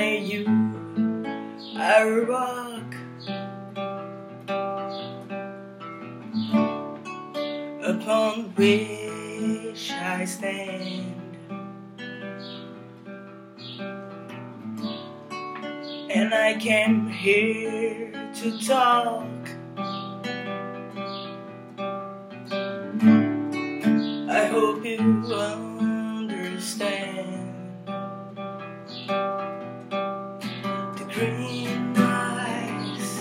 Honey, you a rock upon which I stand. And I came here to talk. I hope you understand green eyes,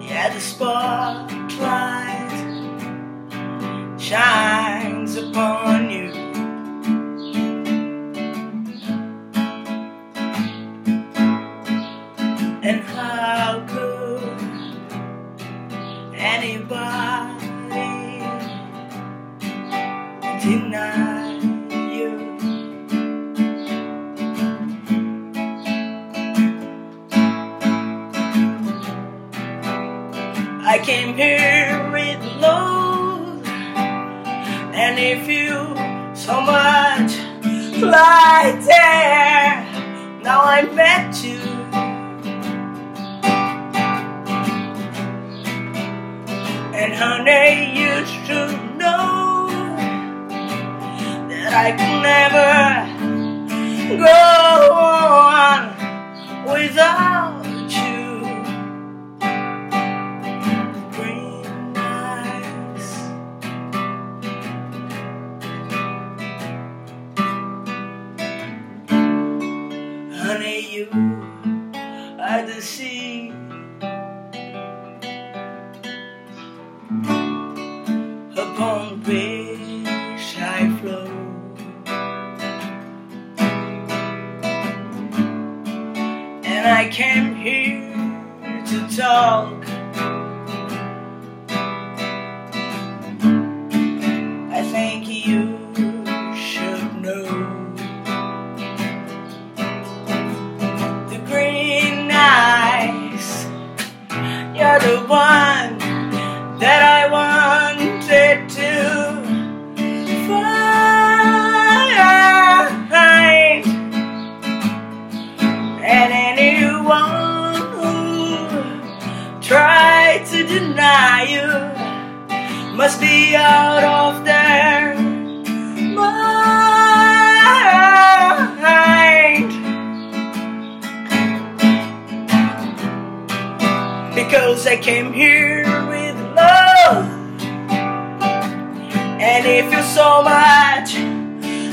yeah, the spotlight shines upon you. And how could anybody deny came here with love, and if you so much like there, now I met you. And honey, you should know that I could never go on you are the sea. Upon which I flow. And I came here to talk. Anyone who tried to deny you must be out of their mind. Because I came here with love, and it feels so much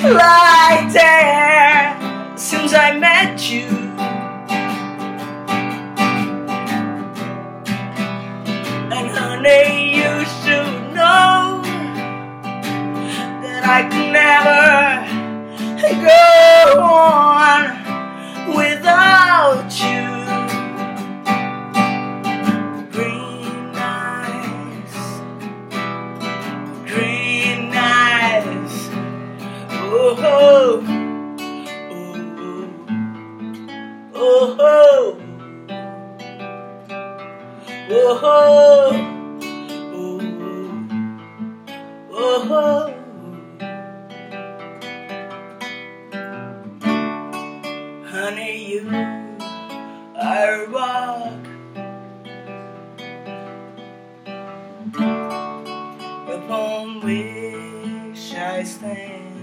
like there since I met you. I could never go on without you. Green eyes, green eyes, oh, oh, oh, oh, oh, oh, oh, I thing.